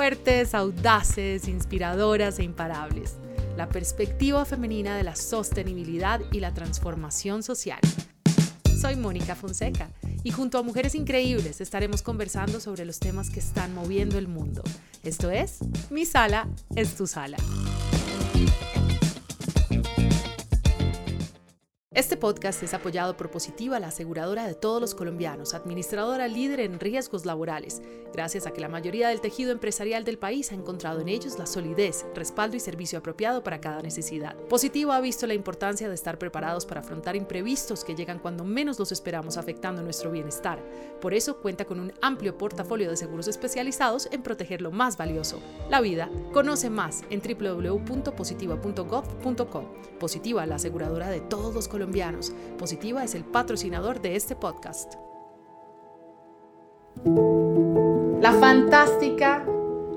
fuertes, audaces, inspiradoras e imparables. La perspectiva femenina de la sostenibilidad y la transformación social. Soy Mónica Fonseca y junto a mujeres increíbles estaremos conversando sobre los temas que están moviendo el mundo. Esto es Mi Sala es tu Sala. Este podcast es apoyado por Positiva, la aseguradora de todos los colombianos, administradora líder en riesgos laborales, gracias a que la mayoría del tejido empresarial del país ha encontrado en ellos la solidez, respaldo y servicio apropiado para cada necesidad. Positiva ha visto la importancia de estar preparados para afrontar imprevistos que llegan cuando menos los esperamos afectando nuestro bienestar. Por eso cuenta con un amplio portafolio de seguros especializados en proteger lo más valioso, la vida. Conoce más en www.positiva.gov.co. Positiva, la aseguradora de todos los colombianos Positiva es el patrocinador de este podcast. La fantástica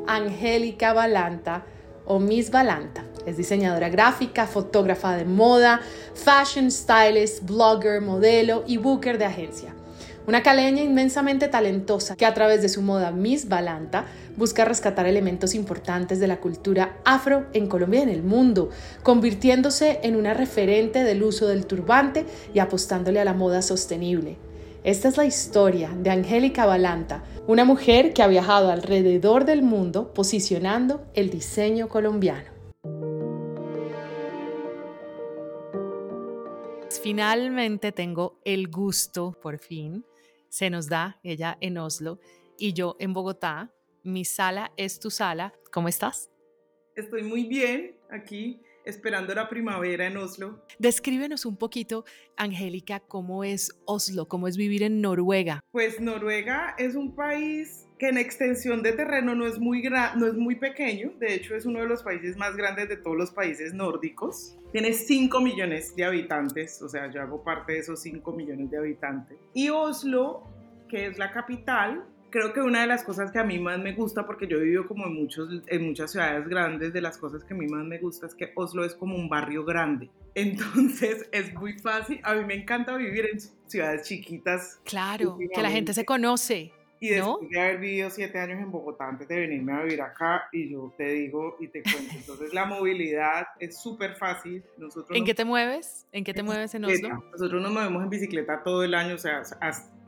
Angélica Balanta o Miss Balanta es diseñadora gráfica, fotógrafa de moda, fashion stylist, blogger, modelo y booker de agencia. Una caleña inmensamente talentosa que a través de su moda Miss Balanta busca rescatar elementos importantes de la cultura afro en Colombia y en el mundo, convirtiéndose en una referente del uso del turbante y apostándole a la moda sostenible. Esta es la historia de Angélica Balanta, una mujer que ha viajado alrededor del mundo posicionando el diseño colombiano. Finalmente tengo el gusto, por fin, se nos da, ella en Oslo y yo en Bogotá. Mi sala es tu sala. ¿Cómo estás? Estoy muy bien aquí esperando la primavera en Oslo. Descríbenos un poquito, Angélica, cómo es Oslo, cómo es vivir en Noruega. Pues Noruega es un país que en extensión de terreno no es muy, no es muy pequeño, de hecho es uno de los países más grandes de todos los países nórdicos. Tiene 5 millones de habitantes, o sea, yo hago parte de esos 5 millones de habitantes. Y Oslo, que es la capital, creo que una de las cosas que a mí más me gusta, porque yo he vivido como en, muchos, en muchas ciudades grandes, de las cosas que a mí más me gusta es que Oslo es como un barrio grande. Entonces es muy fácil. A mí me encanta vivir en ciudades chiquitas. Claro, que la gente se conoce. Y después de haber vivido siete años en Bogotá antes de venirme a vivir acá, y yo te digo y te cuento, entonces la movilidad es súper fácil. Nosotros ¿En qué te mueves? ¿En qué te mueves en Oslo? Nosotros nos movemos en bicicleta todo el año, o sea,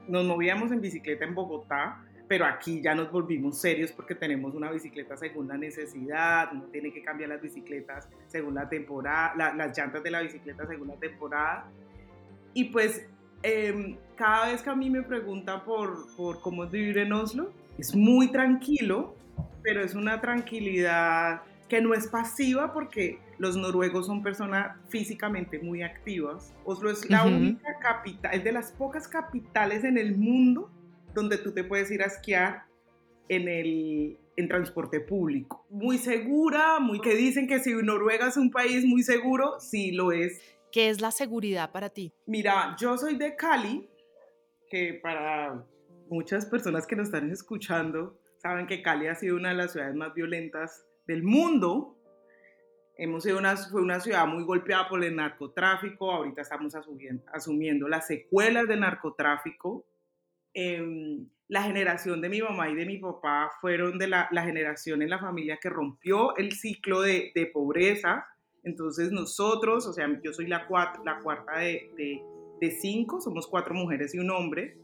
nos movíamos en bicicleta en Bogotá, pero aquí ya nos volvimos serios porque tenemos una bicicleta según la necesidad, uno tiene que cambiar las bicicletas según la temporada, las llantas de la bicicleta según la temporada. Y pues em, cada vez que a mí me preguntan por, por cómo es vivir en Oslo, es muy tranquilo, pero es una tranquilidad que no es pasiva porque los noruegos son personas físicamente muy activas. Oslo es la única capital, es de las pocas capitales en el mundo donde tú te puedes ir a esquiar en el en transporte público. Muy segura, muy que dicen que si Noruega es un país muy seguro, sí lo es. ¿Qué es la seguridad para ti? Mira, yo soy de Cali, que para muchas personas que nos están escuchando saben que Cali ha sido una de las ciudades más violentas del mundo. Hemos sido una, fue una ciudad muy golpeada por el narcotráfico, ahorita estamos asumiendo, asumiendo las secuelas del narcotráfico Em, la generación de mi mamá y de mi papá fueron de la, generación en la familia que rompió el ciclo de, pobreza. Entonces nosotros, o sea, yo soy la, la cuarta de, de, cinco, somos cuatro mujeres y un hombre,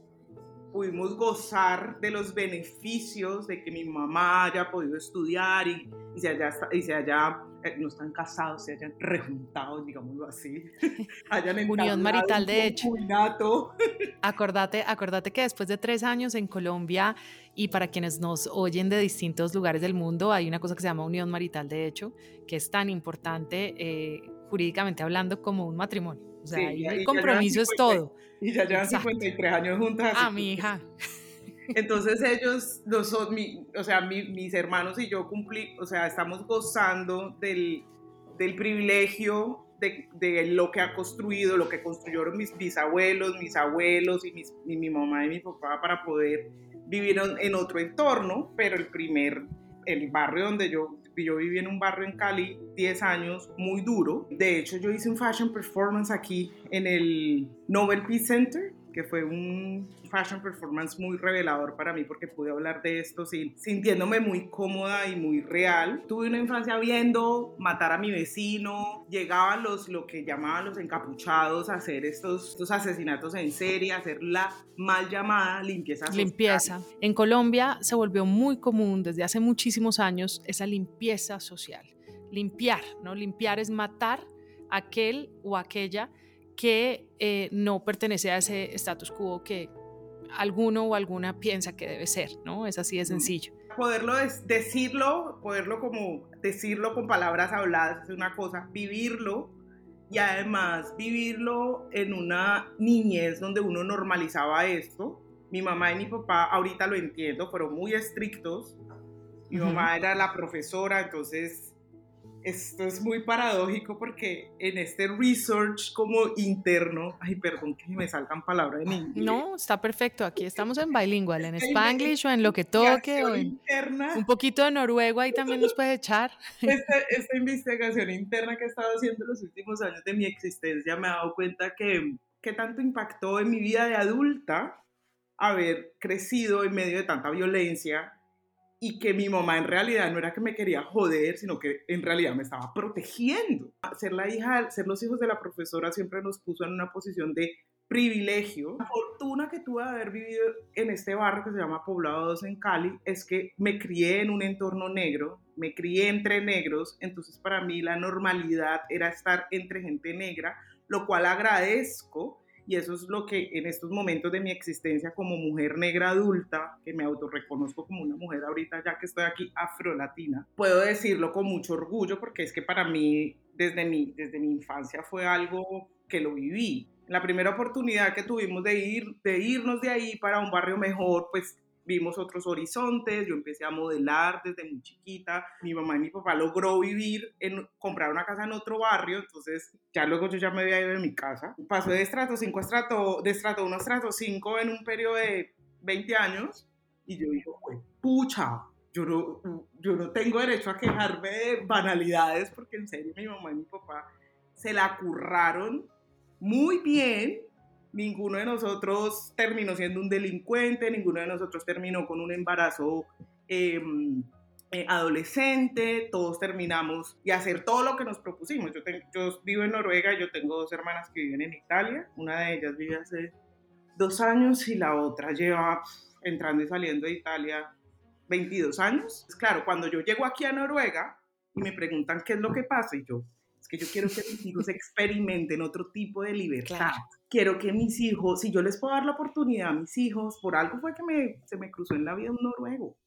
pudimos gozar de los beneficios de que mi mamá haya podido estudiar y, y se haya, y se haya eh, no están casados, se hayan rejuntado, digámoslo así, hayan Unión marital, de hecho. Acordate, acordate que después de tres años en Colombia y para quienes nos oyen de distintos lugares del mundo, hay una cosa que se llama unión marital, de hecho, que es tan importante eh, jurídicamente hablando como un matrimonio. O sea, el compromiso es todo. Y ya llevan 53 años juntas. Ah, mi hija. Entonces ellos, los, o sea, mis hermanos y yo cumplí, o sea, estamos gozando del, del privilegio de, lo que ha construido, lo que construyeron mis bisabuelos, mis abuelos y, mi mamá y mi papá para poder vivir en otro entorno, pero el primer, el barrio donde yo, yo viví en un barrio en Cali 10 años, muy duro. De hecho, yo hice un fashion performance aquí en el Nobel Peace Center que fue un fashion performance muy revelador para mí porque pude hablar de esto sin, sintiéndome muy cómoda y muy real. Tuve una infancia viendo matar a mi vecino, llegaban los, lo que llamaban los encapuchados a hacer estos, estos asesinatos en serie, hacer la mal llamada limpieza social. En Colombia se volvió muy común desde hace muchísimos años esa limpieza social. Limpiar, ¿no? Limpiar es matar aquel o aquella que eh, no pertenece a ese status quo que alguno o alguna piensa que debe ser, ¿no? Es así de sencillo. Poderlo decirlo, poderlo como decirlo con palabras habladas es una cosa, vivirlo y además vivirlo en una niñez donde uno normalizaba esto. Mi mamá y mi papá, ahorita lo entiendo, fueron muy estrictos. Mi mamá era la profesora, entonces esto es muy paradójico porque en este research como interno, ay, perdón que me salgan palabras en inglés. No, está perfecto. Aquí estamos en bilingual, en spanglish o en lo que toque. O en un poquito de noruego ahí también nos puede echar. Esta, esta investigación interna que he estado haciendo los últimos años de mi existencia me ha dado cuenta que, que tanto impactó en mi vida de adulta haber crecido en medio de tanta violencia y que mi mamá en realidad no era que me quería joder, sino que en realidad me estaba protegiendo. Ser la hija, ser los hijos de la profesora siempre nos puso en una posición de privilegio. La fortuna que tuve de haber vivido en este barrio que se llama Poblado 2 en Cali es que me crié en un entorno negro, me crié entre negros, entonces para mí la normalidad era estar entre gente negra, lo cual agradezco y eso es lo que en estos momentos de mi existencia como mujer negra adulta, que me autorreconozco como una mujer ahorita ya que estoy aquí afrolatina, puedo decirlo con mucho orgullo porque es que para mí desde mi, desde mi infancia fue algo que lo viví. La primera oportunidad que tuvimos de, ir, de irnos de ahí para un barrio mejor, pues vimos otros horizontes, yo empecé a modelar desde muy chiquita, mi mamá y mi papá logró vivir, en comprar una casa en otro barrio, entonces ya luego yo ya me había ido de mi casa. Pasó de estrato 5 a estrato, de estrato 1 a estrato 5 en un periodo de 20 años y yo digo, pucha, yo no, yo no tengo derecho a quejarme de banalidades porque en serio mi mamá y mi papá se la curraron muy bien ninguno de nosotros terminó siendo un delincuente, ninguno de nosotros terminó con un embarazo em, eh, adolescente, todos terminamos y hacer todo lo que nos propusimos. Yo, vivo en Noruega, yo tengo dos hermanas que viven en Italia, una de ellas vive hace dos años y la otra lleva entrando y saliendo de Italia 22 años. Claro, cuando yo llego aquí a Noruega y me preguntan qué es lo que pasa y yo, es que yo quiero que mis hijos experimenten otro tipo de libertad quiero que mis hijos, si yo les puedo dar la oportunidad a mis hijos, por algo fue que me, se me cruzó en la vida un noruego.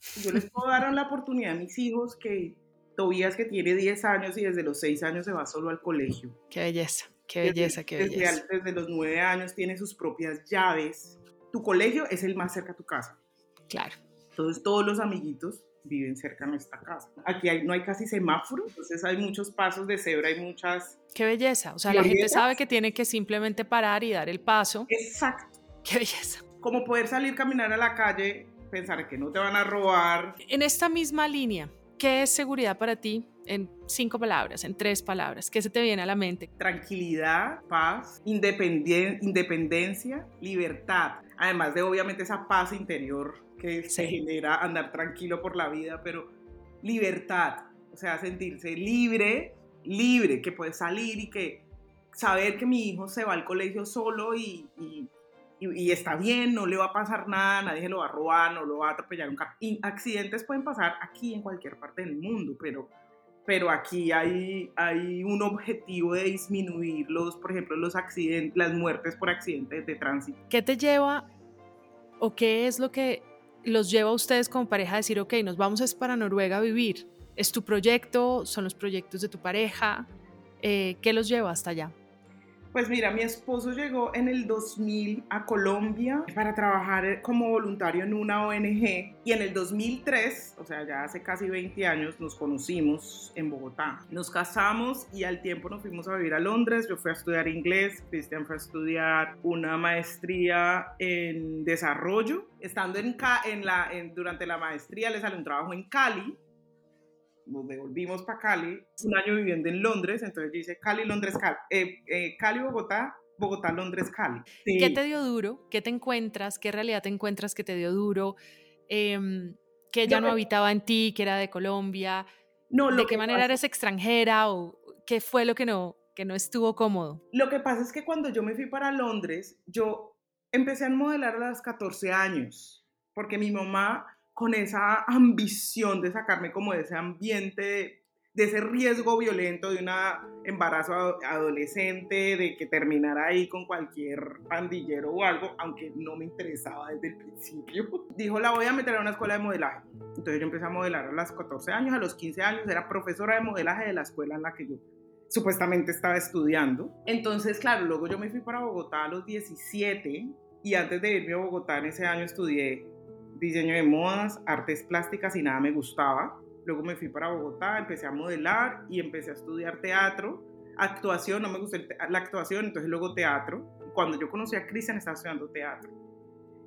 Si yo les puedo dar la oportunidad a mis hijos que Tobías que tiene 10 años y desde los 6 años se va solo al colegio. Qué belleza, qué belleza, qué belleza. Desde, desde los 9 años tiene sus propias llaves. Tu colegio es el más cerca a tu casa. Claro. Entonces todos los amiguitos viven cerca de nuestra casa. Aquí no hay casi semáforos, entonces hay muchos pasos de cebra, hay muchas... Qué belleza, o sea, la gente sabe que tiene que simplemente parar y dar el paso. Exacto. Qué belleza. Como poder salir, caminar a la calle, pensar que no te van a robar. En esta misma línea, ¿qué es seguridad para ti? En cinco palabras, en tres palabras, ¿qué se te viene a la mente? Tranquilidad, paz, independencia, libertad. Además de obviamente esa paz interior que se genera andar tranquilo por la vida, pero libertad, o sea, sentirse libre, libre, que puede salir y que saber que mi hijo se va al colegio solo y, y, y, está bien, no le va a pasar nada, nadie lo va a robar, no lo va a atropellar un carro. Y accidentes pueden pasar aquí en cualquier parte del mundo, pero, pero aquí hay, hay un objetivo de disminuir los, por ejemplo, los accidentes, las muertes por accidentes de tránsito. ¿Qué te lleva o qué es lo que los lleva a ustedes como pareja a decir, ok, nos vamos es para Noruega a vivir? ¿Es tu proyecto? ¿Son los proyectos de tu pareja? Eh, ¿Qué los lleva hasta allá? Pues mira, mi esposo llegó en el 2000 a Colombia para trabajar como voluntario en una ONG y en el 2003, o sea, ya hace casi 20 años, nos conocimos en Bogotá. Nos casamos y al tiempo nos fuimos a vivir a Londres. Yo fui a estudiar inglés, Cristian fue a estudiar una maestría en desarrollo. Estando en, en la, durante la maestría le salió un trabajo en Cali nos devolvimos para Cali, un año viviendo en Londres, entonces yo hice Cali, Londres, Cali, eh, eh, Cali, Bogotá, Bogotá, Londres, Cali. ¿Qué te dio duro? ¿Qué te encuentras? ¿Qué realidad te encuentras que te dio duro? Eh, que ya no, habitaba en ti, que era de Colombia. No, ¿De qué manera eres extranjera o qué fue lo que no, que no estuvo cómodo? Lo que pasa es que cuando yo me fui para Londres, yo empecé a modelar a los 14 años, porque mi mamá con esa ambición de sacarme como de ese ambiente de ese riesgo violento de un embarazo adolescente, de que terminara ahí con cualquier pandillero o algo, aunque no me interesaba desde el principio. Dijo, la voy a meter a una escuela de modelaje. Entonces yo empecé a modelar a los 14 años, a los 15 años era profesora de modelaje de la escuela en la que yo supuestamente estaba estudiando. Entonces, claro, luego yo me fui para Bogotá a los 17 y antes de irme a Bogotá en ese año estudié diseño de modas, artes plásticas y nada me gustaba Luego me fui para Bogotá, empecé a modelar y empecé a estudiar teatro. Actuación, no me gustó la actuación, entonces luego teatro. Cuando yo conocí a Cristian estaba estudiando teatro.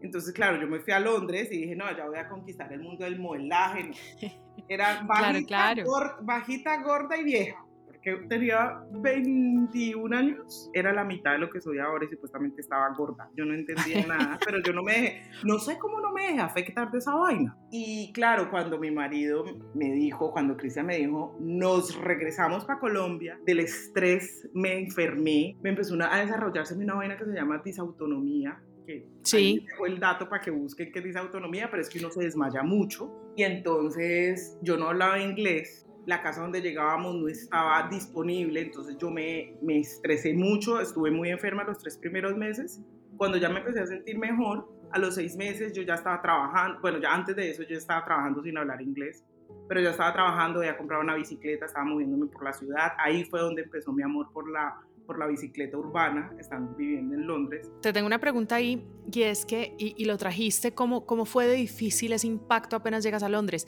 Entonces, claro, yo me fui a Londres y dije, no, ya voy a conquistar el mundo del modelaje. Era bajita, bajita gorda y vieja que tenía 21 años, era la mitad de lo que soy ahora y supuestamente estaba gorda. Yo no entendía nada, pero yo no me dejé, no sé cómo no me dejé afectar de esa vaina. Y claro, cuando mi marido me dijo, cuando Cristian me dijo, nos regresamos para Colombia, del estrés me enfermé, me empezó a desarrollarse una vaina que se llama disautonomía, que sí. fue el dato para que busquen qué dice autonomía, pero es que uno se desmaya mucho. Y entonces yo no hablaba inglés la casa donde llegábamos no estaba disponible, entonces yo me, me estresé mucho, estuve muy enferma los tres primeros meses. Cuando ya me empecé a sentir mejor, a los seis meses yo ya estaba trabajando, bueno, ya antes de eso yo estaba trabajando sin hablar inglés, pero ya estaba trabajando, había comprado una bicicleta, estaba moviéndome por la ciudad, ahí fue donde empezó mi amor por la, por la bicicleta urbana, están viviendo en Londres. Te tengo una pregunta ahí, y es que, y, y lo trajiste, ¿cómo, ¿cómo fue de difícil ese impacto apenas llegas a Londres?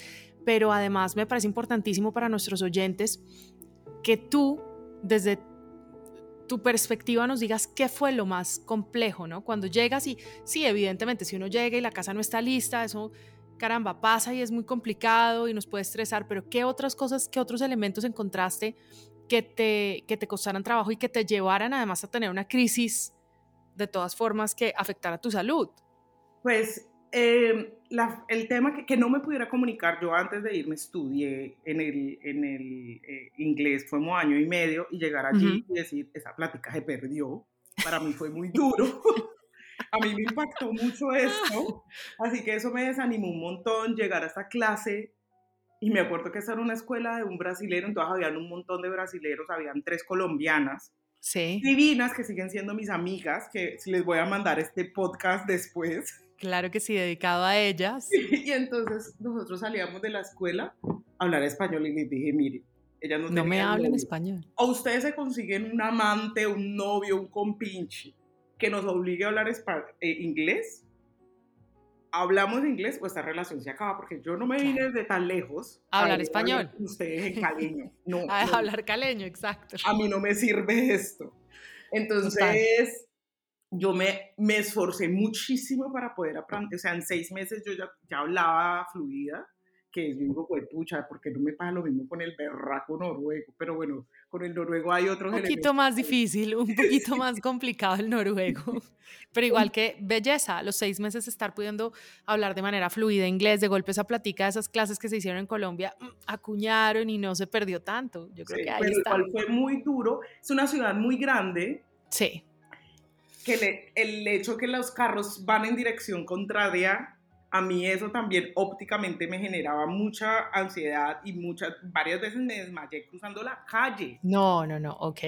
Pero además me parece importantísimo para nuestros oyentes que tú, desde tu perspectiva, nos digas qué fue lo más complejo, ¿no? Cuando llegas y, sí, evidentemente, si uno llega y la casa no está lista, eso, caramba, pasa y es muy complicado y nos puede estresar, pero ¿qué otras cosas, qué otros elementos encontraste que te, que te costaran trabajo y que te llevaran además a tener una crisis de todas formas que afectara tu salud? Pues eh, el tema que, que, no me pudiera comunicar, yo antes de irme estudié en el, en el eh, inglés, fue un año y medio, y llegar allí y decir, esa plática se perdió, para mí fue muy duro. a mí me impactó mucho esto, así que eso me desanimó un montón, llegar a esta clase, y me acuerdo que esa era una escuela de un brasilero, entonces habían un montón de brasileros, habían tres colombianas, sí. divinas, que siguen siendo mis amigas, que les voy a mandar este podcast después. Claro que sí, dedicado a ellas. Y, entonces nosotros salíamos de la escuela a hablar español y les dije, mire, ellas no, no me hablan español. O ustedes se consiguen un amante, un novio, un compinche que nos obligue a hablar eh, inglés. Hablamos inglés, pues esta relación se acaba, porque yo no me vine desde tan lejos. A hablar español. Ustedes en caleño. No, a hablar caleño, exacto. A mí no me sirve esto. Entonces, yo me, me esforcé muchísimo para poder aprender, o sea, en seis meses yo ya, ya hablaba fluida, que yo digo, pues pucha, porque no me pasa lo mismo con el berraco noruego? Pero bueno, con el noruego hay otros Un poquito más difícil, un poquito más complicado el noruego, pero igual que belleza, los seis meses estar pudiendo hablar de manera fluida inglés, de golpe esa platica esas clases que se hicieron en Colombia, mm, acuñaron y no se perdió tanto. Yo creo que ahí está. fue muy duro, es una ciudad muy grande. Sí que el hecho que los carros van en dirección contraria, a mí eso también ópticamente me generaba mucha ansiedad y muchas, varias veces me desmayé cruzando la calle. No, no, no, ok.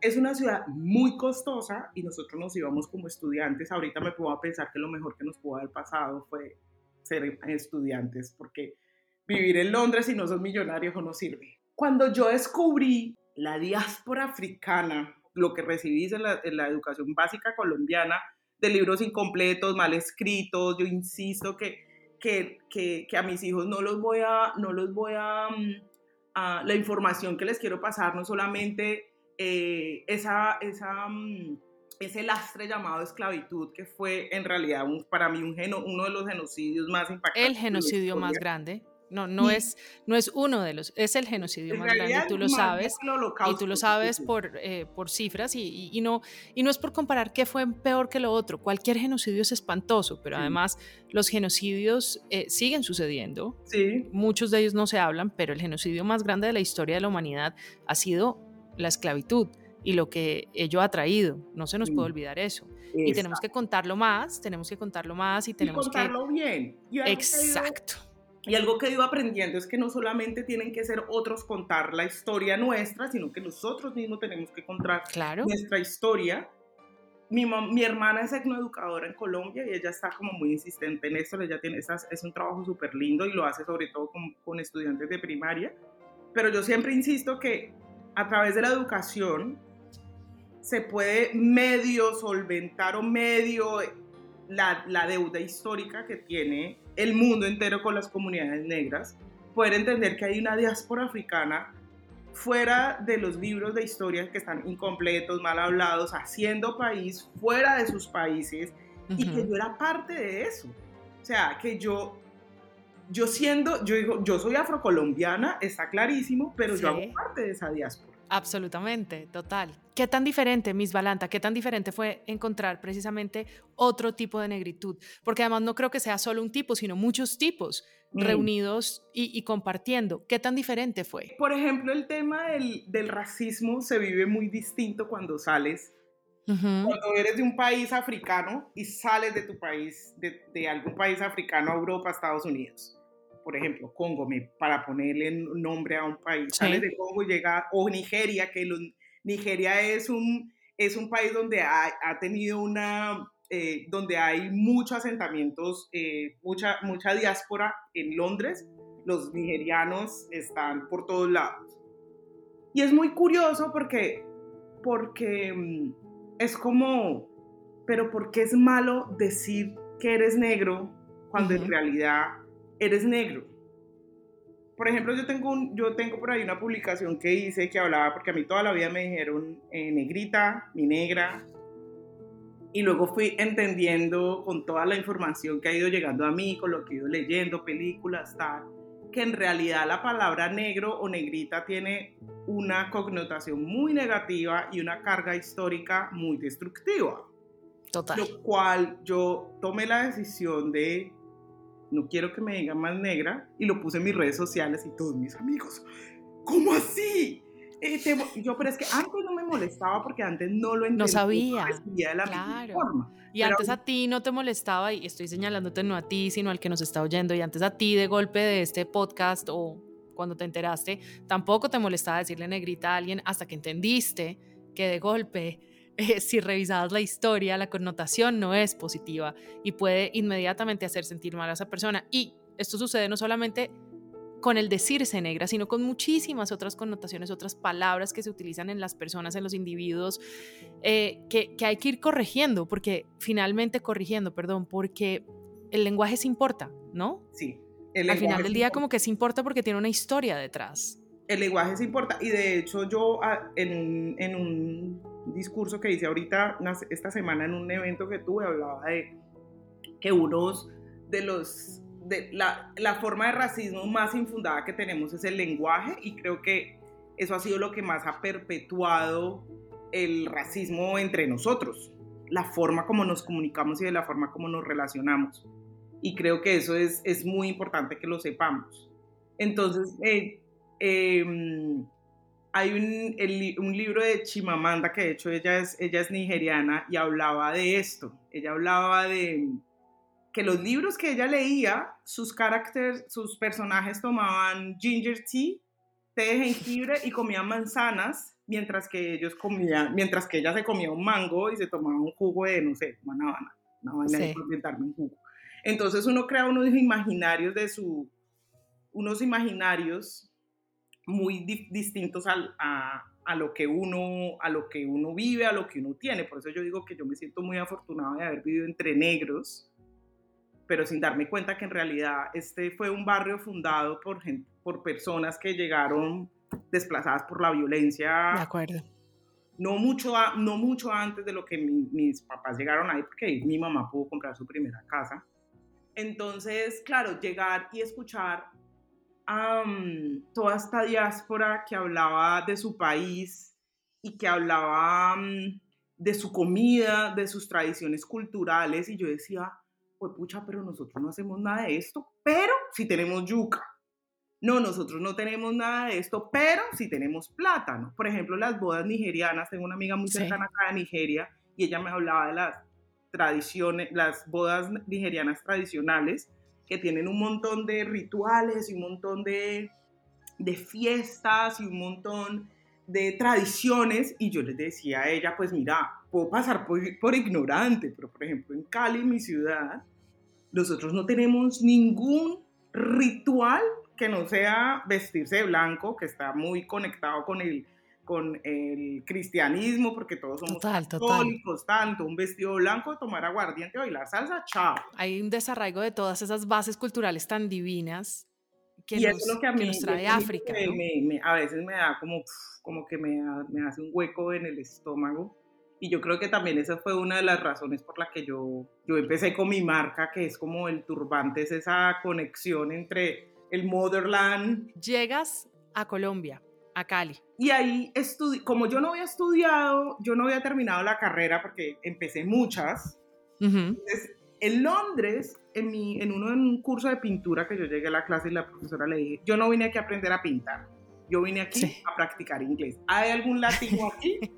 Es una ciudad muy costosa y nosotros nos íbamos como estudiantes. Ahorita me puedo pensar que lo mejor que nos pudo haber pasado fue ser estudiantes, porque vivir en Londres si no sos millonarios no sirve. Cuando yo descubrí la diáspora africana lo que recibís en la, educación básica colombiana, de libros incompletos, mal escritos, yo insisto que, que, que, a mis hijos no los voy a, no los voy a, mm, la información que les quiero pasar, no solamente eh, esa, esa, mm, ese lastre llamado esclavitud, que fue en realidad para mí un uno de los genocidios más impactantes. El genocidio más grande. No, no, es, no es uno de los, es el genocidio más grande, tú lo sabes, y tú lo sabes por, eh, por cifras, y, no, y no es por comparar qué fue peor que lo otro, cualquier genocidio es espantoso, pero además los genocidios eh, siguen sucediendo, sí. muchos de ellos no se hablan, pero el genocidio más grande de la historia de la humanidad ha sido la esclavitud y lo que ello ha traído, no se nos puede olvidar eso. Y tenemos que contarlo más, tenemos que contarlo más y tenemos y contarlo bien. Exacto. Y algo que he ido aprendiendo es que no solamente tienen que ser otros contar la historia nuestra, sino que nosotros mismos tenemos que contar nuestra historia. Mi, mi hermana es etnoeducadora en Colombia y ella está como muy insistente en esto. Ella tiene, es un trabajo súper lindo y lo hace sobre todo con, con estudiantes de primaria. Pero yo siempre insisto que a través de la educación se puede medio solventar o medio la, la, deuda histórica que tiene el mundo entero con las comunidades negras, poder entender que hay una diáspora africana fuera de los libros de historia que están incompletos, mal hablados, haciendo país fuera de sus países y que yo era parte de eso. O sea, que yo, yo siendo, yo digo, yo soy afrocolombiana, está clarísimo, pero yo hago parte de esa diáspora. Absolutamente, total. ¿Qué tan diferente, Miss Balanta, qué tan diferente fue encontrar precisamente otro tipo de negritud? Porque además no creo que sea solo un tipo, sino muchos tipos mm. reunidos y, compartiendo. ¿Qué tan diferente fue? Por ejemplo, el tema del, racismo se vive muy distinto cuando sales. Cuando eres de un país africano y sales de tu país, de, de algún país africano, Europa, Estados Unidos por ejemplo, Congo, para ponerle nombre a un país, sale de Congo y llega, o Nigeria, que Nigeria es un, es un país donde ha, ha tenido una, eh, donde hay muchos asentamientos, eh, mucha, mucha diáspora en Londres, los nigerianos están por todos lados. Y es muy curioso porque, porque mm, es como, pero ¿por qué es malo decir que eres negro cuando en realidad eres negro. Por ejemplo, yo tengo, un, yo tengo por ahí una publicación que hice que hablaba, porque a mí toda la vida me dijeron eh, negrita, mi negra, y luego fui entendiendo con toda la información que ha ido llegando a mí, con lo que he ido leyendo, películas, tal, que en realidad la palabra negro o negrita tiene una connotación muy negativa y una carga histórica muy destructiva. Total. Lo cual yo tomé la decisión de no quiero que me digan más negra, y lo puse en mis redes sociales y todos mis amigos, ¿cómo así? Eh, yo, pero es que antes no me molestaba porque antes no lo entendía. No sabía. de la claro. forma. Y antes a ti no te molestaba, y estoy señalándote no a ti, sino al que nos está oyendo, y antes a ti de golpe de este podcast o cuando te enteraste, tampoco te molestaba decirle negrita a alguien hasta que entendiste que de golpe eh, si revisabas la historia, la connotación no es positiva y puede inmediatamente hacer sentir mal a esa persona. Y esto sucede no solamente con el decirse negra, sino con muchísimas otras connotaciones, otras palabras que se utilizan en las personas, en los individuos, eh, que, hay que ir corrigiendo, porque finalmente corrigiendo, perdón, porque el lenguaje se importa, ¿no? Sí. El Al final del día como que se importa porque tiene una historia detrás. El lenguaje se importa y de hecho yo ah, en, en un discurso que hice ahorita, esta semana en un evento que tuve, hablaba de que unos de los, de la, la forma de racismo más infundada que tenemos es el lenguaje y creo que eso ha sido lo que más ha perpetuado el racismo entre nosotros, la forma como nos comunicamos y de la forma como nos relacionamos. Y creo que eso es, es muy importante que lo sepamos. Entonces, eh, eh, hay un, un, libro de Chimamanda, que de hecho ella es, ella es nigeriana, y hablaba de esto. Ella hablaba de que los libros que ella leía, sus caracteres, sus personajes tomaban ginger tea, té de jengibre y comían manzanas, mientras que ellos comían, mientras que ella se comía un mango y se tomaba un jugo de, no sé, una habana, una de un jugo. Entonces uno crea unos imaginarios de su, unos imaginarios muy distintos a, a, lo que uno, a lo que uno vive, a lo que uno tiene. Por eso yo digo que yo me siento muy afortunado de haber vivido entre negros, pero sin darme cuenta que en realidad este fue un barrio fundado por, gente, por personas que llegaron desplazadas por la violencia. De acuerdo. No mucho, no mucho antes de lo que mis papás llegaron ahí, porque mi mamá pudo comprar su primera casa. Entonces, claro, llegar y escuchar toda esta diáspora que hablaba de su país y que hablaba de su comida, de sus tradiciones culturales, y yo decía, pues pucha, pero nosotros no hacemos nada de esto, pero si tenemos yuca. No, nosotros no tenemos nada de esto, pero si tenemos plátano. Por ejemplo, las bodas nigerianas, tengo una amiga muy cercana acá de Nigeria y ella me hablaba de las tradiciones, las bodas nigerianas tradicionales, que tienen un montón de rituales y un montón de, de fiestas y un montón de tradiciones. Y yo les decía a ella, pues mira, puedo pasar por, por, ignorante, pero por ejemplo en Cali, mi ciudad, nosotros no tenemos ningún ritual que no sea vestirse de blanco, que está muy conectado con el, con el cristianismo, porque todos somos católicos, tanto un vestido blanco, tomar aguardiente, bailar salsa, chao. Hay un desarraigo de todas esas bases culturales tan divinas que, y nos, es lo que, a mí, nos trae África. a veces me da como, como que me, me hace un hueco en el estómago. Y yo creo que también esa fue una de las razones por las que yo, yo empecé con mi marca, que es como el turbante, es esa conexión entre el motherland. Llegas a Colombia, a Cali. Y ahí, como yo no había estudiado, yo no había terminado la carrera porque empecé muchas. Entonces, en Londres, en, mi, en, uno, en un curso de pintura que yo llegué a la clase y la profesora le dije, yo no vine aquí a aprender a pintar, yo vine aquí a practicar inglés. ¿Hay algún latino aquí?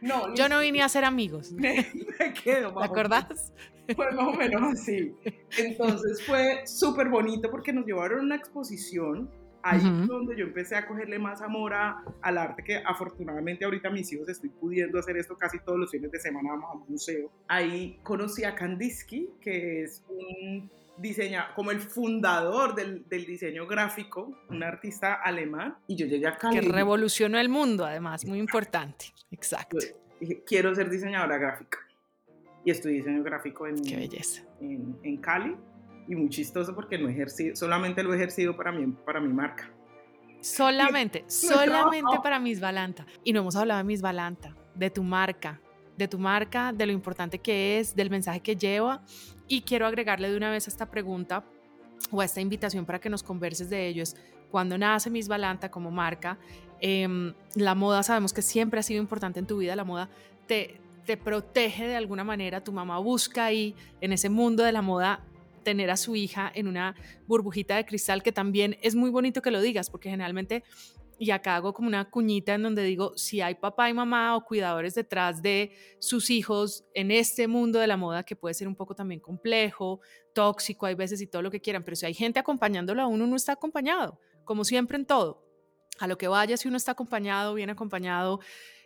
No, yo no vine a hacer amigos. Me, quedo. ¿Te acordás? Fue más o menos así. Entonces fue súper bonito porque nos llevaron a una exposición. Ahí donde yo empecé a cogerle más amor al arte, que afortunadamente ahorita mis hijos estoy pudiendo hacer esto casi todos los fines de semana, vamos a un museo. Ahí conocí a Kandinsky, que es un diseña como el fundador del, del, diseño gráfico, un artista alemán, y yo llegué a Que revolucionó el mundo, además, muy importante. Exacto. dije, quiero ser diseñadora gráfica. Y estudié diseño gráfico en, Qué belleza. En, en, Cali. Y muy chistoso porque no ejercido, solamente lo he ejercido para mi, para mi marca. Solamente, solamente para Miss Balanta. Y no hemos hablado de Miss Balanta, de tu marca, de tu marca, de lo importante que es, del mensaje que lleva. Y quiero agregarle de una vez a esta pregunta o a esta invitación para que nos converses de ello. Es cuando nace Miss Balanta como marca, em, la moda sabemos que siempre ha sido importante en tu vida, la moda te, te protege de alguna manera, tu mamá busca ahí en ese mundo de la moda tener a su hija en una burbujita de cristal, que también es muy bonito que lo digas, porque generalmente y acá hago como una cuñita en donde digo, si hay papá y mamá o cuidadores detrás de sus hijos en este mundo de la moda que puede ser un poco también complejo, tóxico, hay veces y todo lo que quieran, pero si hay gente acompañándolo a uno, no está acompañado, como siempre en todo. A lo que vaya, si uno está acompañado, bien acompañado,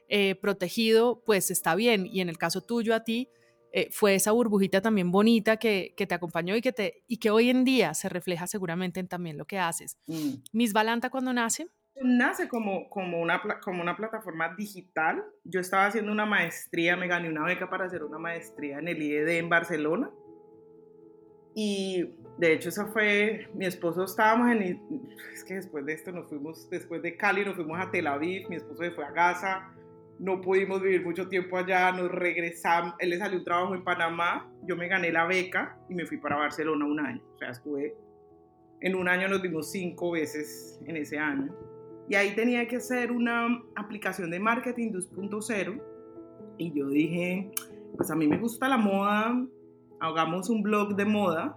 eh, protegido, pues está bien. Y en el caso tuyo, a ti, eh, fue esa burbujita también bonita que, que, te acompañó y que, te, y que hoy en día se refleja seguramente en también lo que haces. Mm. Miss Balanta cuando nace, nace como, como, una, como una plataforma digital. Yo estaba haciendo una maestría, me gané una beca para hacer una maestría en el IED en Barcelona. Y de hecho, esa fue, mi esposo estábamos en, es que después de esto nos fuimos, después de Cali nos fuimos a Tel Aviv, mi esposo se fue a Gaza, no pudimos vivir mucho tiempo allá, nos regresamos, él le salió un trabajo en Panamá, yo me gané la beca y me fui para Barcelona un año, o sea, estuve, en un año nos vimos cinco veces en ese año. Y ahí tenía que hacer una aplicación de marketing 2.0. Y yo dije, pues a mí me gusta la moda, hagamos un blog de moda.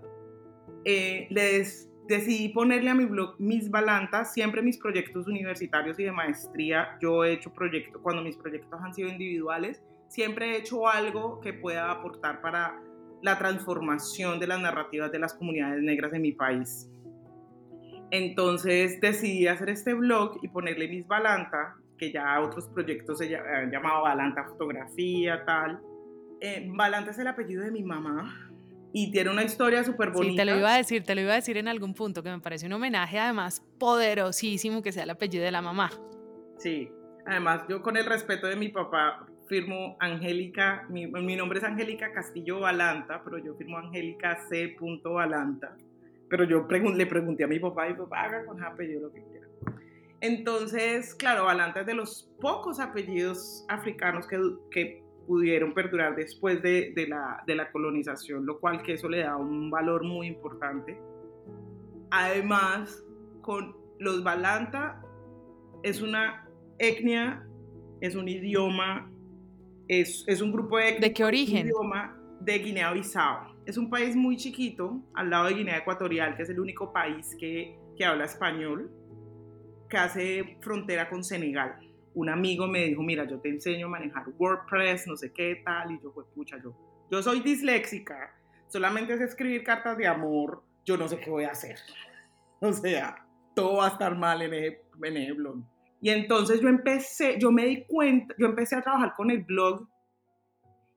Eh, les decidí ponerle a mi blog mis balantas, siempre mis proyectos universitarios y de maestría. Yo he hecho proyectos, cuando mis proyectos han sido individuales, siempre he hecho algo que pueda aportar para la transformación de las narrativas de las comunidades negras en mi país. Entonces decidí hacer este blog y ponerle mis Balanta, que ya otros proyectos se han llamado Balanta Fotografía, tal. Eh, Balanta es el apellido de mi mamá y tiene una historia súper bonita. Sí, te lo iba a decir, te lo iba a decir en algún punto, que me parece un homenaje además poderosísimo que sea el apellido de la mamá. Sí, además yo con el respeto de mi papá firmo Angélica, mi, mi nombre es Angélica Castillo Balanta, pero yo firmo Angélica C. Balanta. Pero yo le pregunté a mi papá y mi papá haga con apellido lo que quiera. Entonces, claro, Balanta es de los pocos apellidos africanos que, que pudieron perdurar después de, de, la, de la colonización, lo cual que eso le da un valor muy importante. Además, con los Balanta, es una etnia, es un idioma, es, es un grupo de... ¿De qué origen? idioma de Guinea-Bissau. Es un país muy chiquito, al lado de Guinea Ecuatorial, que es el único país que, que habla español, que hace frontera con Senegal. Un amigo me dijo, mira, yo te enseño a manejar WordPress, no sé qué tal, y yo, pues, pucha, yo, yo soy disléxica, solamente es escribir cartas de amor, yo no sé qué voy a hacer. O sea, todo va a estar mal en ese, en blog. Y entonces yo empecé, yo me di cuenta, yo empecé a trabajar con el blog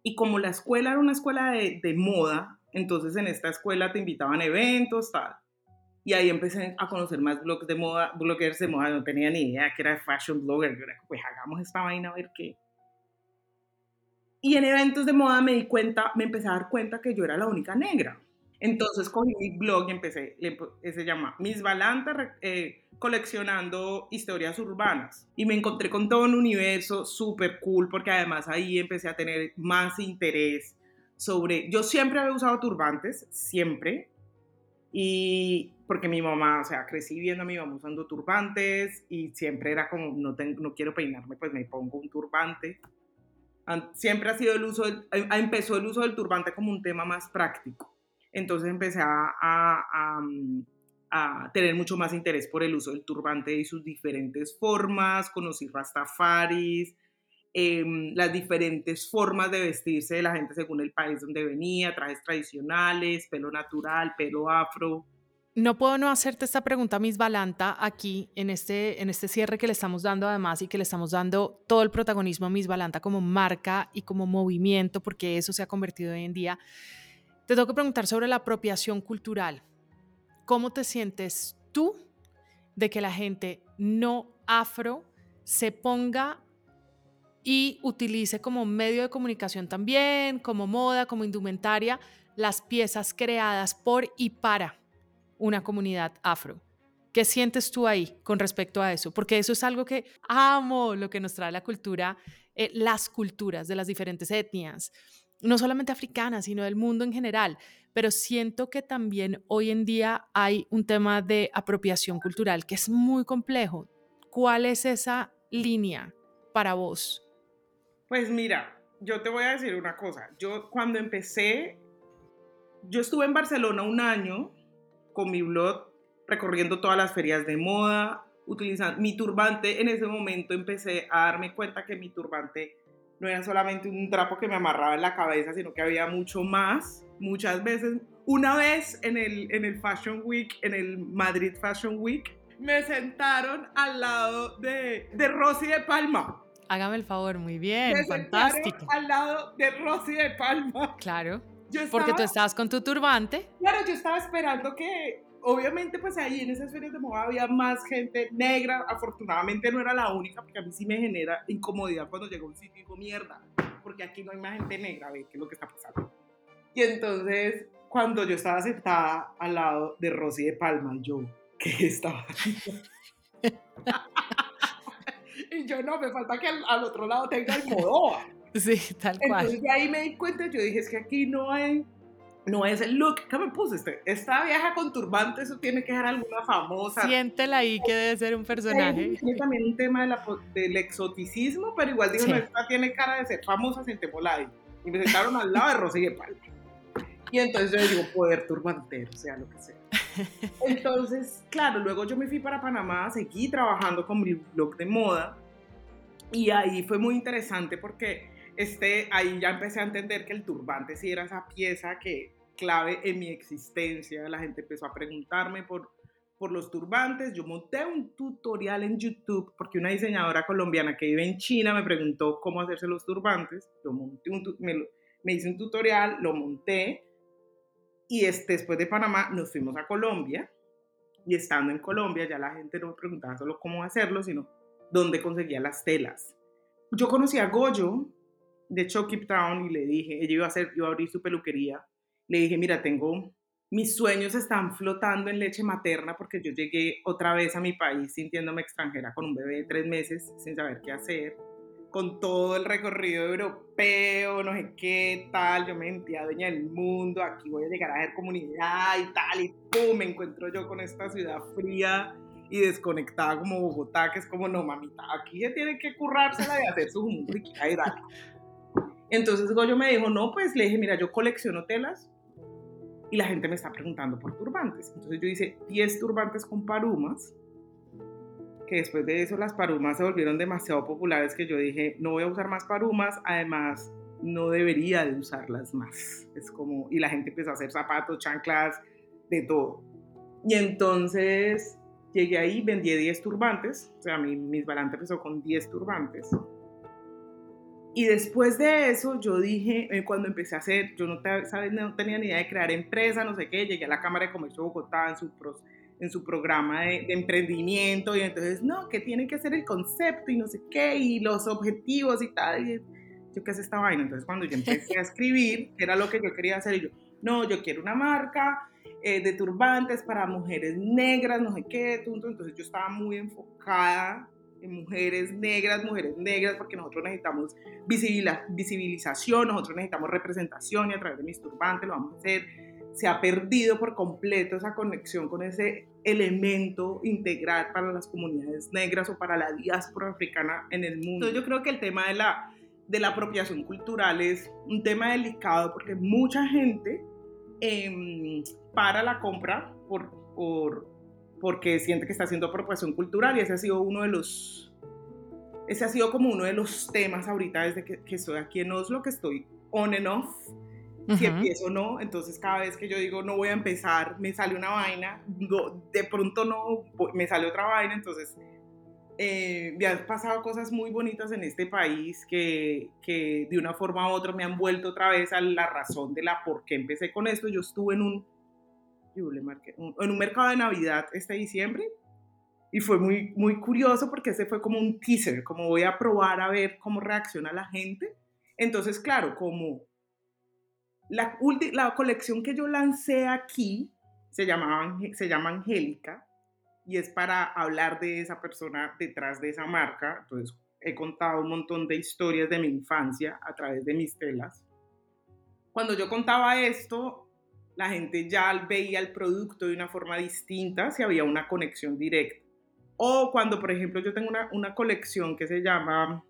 y como la escuela era una escuela de, de moda, entonces en esta escuela te invitaban a eventos, tal. Y ahí empecé a conocer más blogs de moda, bloggers de moda, no tenía ni idea que era fashion blogger, yo era, pues hagamos esta vaina a ver qué. Y en eventos de moda me di cuenta, me empecé a dar cuenta que yo era la única negra. Entonces cogí mi blog y empecé, se llama Miss Balanta, eh, coleccionando historias urbanas. Y me encontré con todo un universo súper cool, porque además ahí empecé a tener más interés sobre, yo siempre había usado turbantes, siempre, y porque mi mamá, o sea, crecí viendo a mi mamá usando turbantes y siempre era como, no, tengo, no quiero peinarme, pues me pongo un turbante. Siempre ha sido el uso, del, empezó el uso del turbante como un tema más práctico. Entonces empecé a, a, a, tener mucho más interés por el uso del turbante y sus diferentes formas, conocí rastafaris, eh, las diferentes formas de vestirse de la gente según el país donde venía, trajes tradicionales, pelo natural, pelo afro. No puedo no hacerte esta pregunta, Miss Balanta, aquí en este, en este cierre que le estamos dando además y que le estamos dando todo el protagonismo a Miss Balanta como marca y como movimiento, porque eso se ha convertido hoy en día. Te tengo que preguntar sobre la apropiación cultural. ¿Cómo te sientes tú de que la gente no afro se ponga y utilice como medio de comunicación también, como moda, como indumentaria, las piezas creadas por y para una comunidad afro? ¿Qué sientes tú ahí con respecto a eso? Porque eso es algo que amo, lo que nos trae la cultura, eh, las culturas de las diferentes etnias no solamente africana, sino del mundo en general, pero siento que también hoy en día hay un tema de apropiación cultural que es muy complejo. ¿Cuál es esa línea para vos? Pues mira, yo te voy a decir una cosa. Yo cuando empecé, yo estuve en Barcelona un año con mi blog recorriendo todas las ferias de moda, utilizando mi turbante. En ese momento empecé a darme cuenta que mi turbante no era solamente un trapo que me amarraba en la cabeza, sino que había mucho más. Muchas veces, una vez en el, en el Fashion Week, en el Madrid Fashion Week, me sentaron al lado de, de Rosy de Palma. Hágame el favor, muy bien, me fantástico. Al lado de Rosy de Palma. Claro. Porque tú estabas con tu turbante. Claro, yo estaba esperando que, obviamente pues ahí en esas ferias de moda había más gente negra, afortunadamente no era la única, porque a mí sí me genera incomodidad cuando llego a un sitio y digo, mierda, porque aquí no hay más gente negra, ve qué es lo que está pasando. Y entonces, cuando yo estaba sentada al lado de Rosy de Palma, yo, ¿qué estaba haciendo? y yo, no, me falta que al, otro lado tenga el Modoa. Sí, tal cual. Entonces, de ahí me di cuenta, yo dije, es que aquí no hay no es el look que me puse. Este, esta vieja con turbante, eso tiene que ser alguna famosa. Siéntela ahí que debe ser un personaje. Tiene también un tema del exoticismo, pero igual digo, no, esta tiene cara de ser famosa sin temolai. Y me sentaron al lado de Rosy de Palma. Y entonces yo digo, poder turbantero, sea lo que sea. Entonces, claro, luego yo me fui para Panamá, seguí trabajando con mi blog de moda. Y ahí fue muy interesante porque este, ahí ya empecé a entender que el turbante sí era esa pieza que clave en mi existencia. La gente empezó a preguntarme por, por los turbantes. Yo monté un tutorial en YouTube porque una diseñadora colombiana que vive en China me preguntó cómo hacerse los turbantes. Yo monté un, me, hice un tutorial, lo monté y este, después de Panamá nos fuimos a Colombia y estando en Colombia ya la gente no me preguntaba solo cómo hacerlo, sino dónde conseguía las telas. Yo conocí a Goyo de Chucky Town y le dije, ella iba a, hacer, iba a abrir su peluquería le dije, mira, tengo, mis sueños están flotando en leche materna porque yo llegué otra vez a mi país sintiéndome extranjera con un bebé de tres meses sin saber qué hacer, con todo el recorrido europeo, no sé qué tal, yo me sentía dueña del mundo, aquí voy a llegar a ver comunidad y tal, y pum, me encuentro yo con esta ciudad fría y desconectada como Bogotá, que es como, no, mamita, aquí ya tiene que currársela de hacer su música y Entonces Goyo me dijo, no, pues le dije, mira, yo colecciono telas y la gente me está preguntando por turbantes. Entonces yo hice 10 turbantes con parumas, que después de eso las parumas se volvieron demasiado populares que yo dije, no voy a usar más parumas, además no debería de usarlas más. Es como, y la gente empezó a hacer zapatos, chanclas, de todo. Y entonces llegué ahí, vendí 10 turbantes, o sea, mi, mis balante empezó con 10 turbantes. Y después de eso, yo dije, eh, cuando empecé a hacer, yo no, ¿sabes? no tenía ni idea de crear empresa, no sé qué, llegué a la Cámara de Comercio de Bogotá en su, en su programa de, emprendimiento y entonces, no, que tiene que ser el concepto y no sé qué, y los objetivos y tal. Y yo, ¿qué es esta vaina? Entonces, cuando yo empecé a escribir, que era lo que yo quería hacer, y yo, no, yo quiero una marca eh, de turbantes para mujeres negras, no sé qué, entonces yo estaba muy enfocada mujeres negras, mujeres negras, porque nosotros necesitamos visibilización, nosotros necesitamos representación y a través de mis turbantes lo vamos a hacer. Se ha perdido por completo esa conexión con ese elemento integral para las comunidades negras o para la diáspora africana en el mundo. Entonces yo creo que el tema de la, de la apropiación cultural es un tema delicado porque mucha gente eh, para la compra por, por porque siente que está haciendo apropiación cultural y ese ha sido uno de los, ese ha sido como uno de los temas ahorita desde que, que estoy aquí en Oslo, que estoy on and off, si empiezo o no, entonces cada vez que yo digo no voy a empezar, me sale una vaina, de pronto no, me sale otra vaina, entonces eh, me han pasado cosas muy bonitas en este país que, que de una forma u otra me han vuelto otra vez a la razón de la por qué empecé con esto. Yo estuve en un en un mercado de Navidad este diciembre y fue muy, muy curioso porque ese fue como un teaser, como voy a probar a ver cómo reacciona la gente. Entonces, claro, como la, la colección que yo lancé aquí se, llamaba, se llama Angélica y es para hablar de esa persona detrás de esa marca. Entonces, he contado un montón de historias de mi infancia a través de mis telas. Cuando yo contaba esto, la gente ya veía el producto de una forma distinta si había una conexión directa. O cuando, por ejemplo, yo tengo una, colección que se llama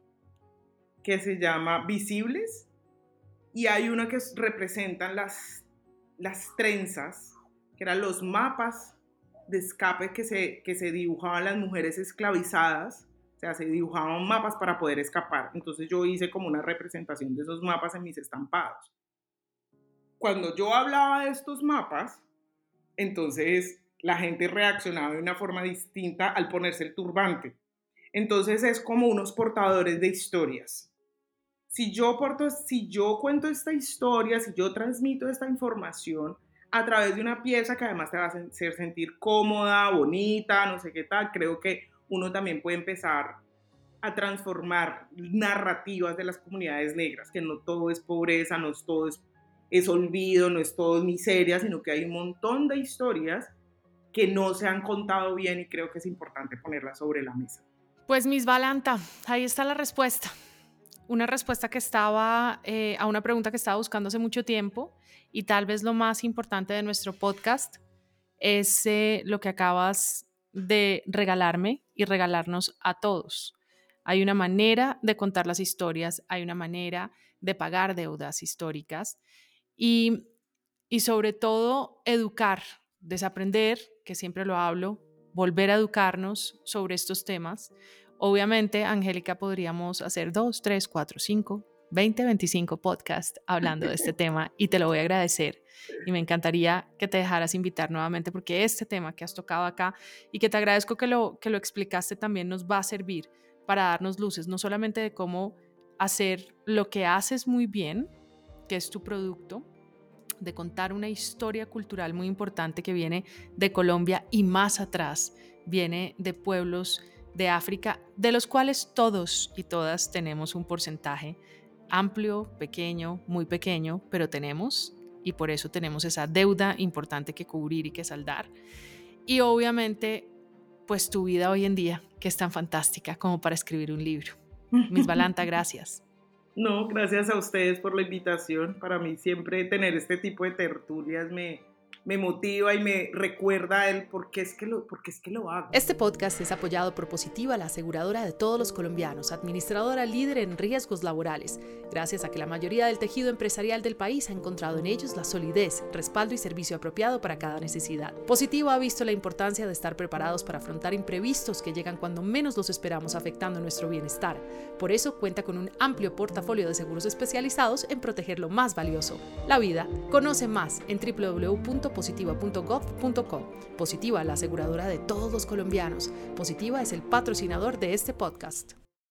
que se llama Visibles y hay una que representan las, las trenzas, que eran los mapas de escape que se, que se dibujaban las mujeres esclavizadas, o sea, se dibujaban mapas para poder escapar. Entonces yo hice como una representación de esos mapas en mis estampados cuando yo hablaba de estos mapas, entonces la gente reaccionaba de una forma distinta al ponerse el turbante. Entonces es como unos portadores de historias. Si yo, porto, si yo cuento esta historia, si yo transmito esta información a través de una pieza que además te va a hacer sentir cómoda, bonita, no sé qué tal, creo que uno también puede empezar a transformar narrativas de las comunidades negras, que no todo es pobreza, no todo es es olvido, no es todo miseria, sino que hay un montón de historias que no se han contado bien y creo que es importante ponerlas sobre la mesa. Pues Miss Valanta, ahí está la respuesta. Una respuesta que estaba eh, a una pregunta que estaba buscando hace mucho tiempo y tal vez lo más importante de nuestro podcast es eh, lo que acabas de regalarme y regalarnos a todos. Hay una manera de contar las historias, hay una manera de pagar deudas históricas y, sobre todo educar, desaprender, que siempre lo hablo, volver a educarnos sobre estos temas. Obviamente, Angélica, podríamos hacer dos, tres, cuatro, cinco, 20, 25 podcasts hablando de este tema y te lo voy a agradecer. Y me encantaría que te dejaras invitar nuevamente porque este tema que has tocado acá y que te agradezco que lo, que lo explicaste también nos va a servir para darnos luces, no solamente de cómo hacer lo que haces muy bien, que es tu producto, de contar una historia cultural muy importante que viene de Colombia y más atrás, viene de pueblos de África, de los cuales todos y todas tenemos un porcentaje amplio, pequeño, muy pequeño, pero tenemos y por eso tenemos esa deuda importante que cubrir y que saldar. Y obviamente, pues tu vida hoy en día, que es tan fantástica como para escribir un libro. Miss Balanta, gracias. No, gracias a ustedes por la invitación. Para mí siempre tener este tipo de tertulias me, me motiva y me recuerda a él por qué es que lo, por es que lo hago. Este podcast es apoyado por Positiva, la aseguradora de todos los colombianos, administradora líder en riesgos laborales, gracias a que la mayoría del tejido empresarial del país ha encontrado en ellos la solidez, respaldo y servicio apropiado para cada necesidad. Positivo ha visto la importancia de estar preparados para afrontar imprevistos que llegan cuando menos los esperamos afectando nuestro bienestar. Por eso cuenta con un amplio portafolio de seguros especializados en proteger lo más valioso, la vida. Conoce más en www positiva.gov.com. Positiva, la aseguradora de todos los colombianos. Positiva es el patrocinador de este podcast.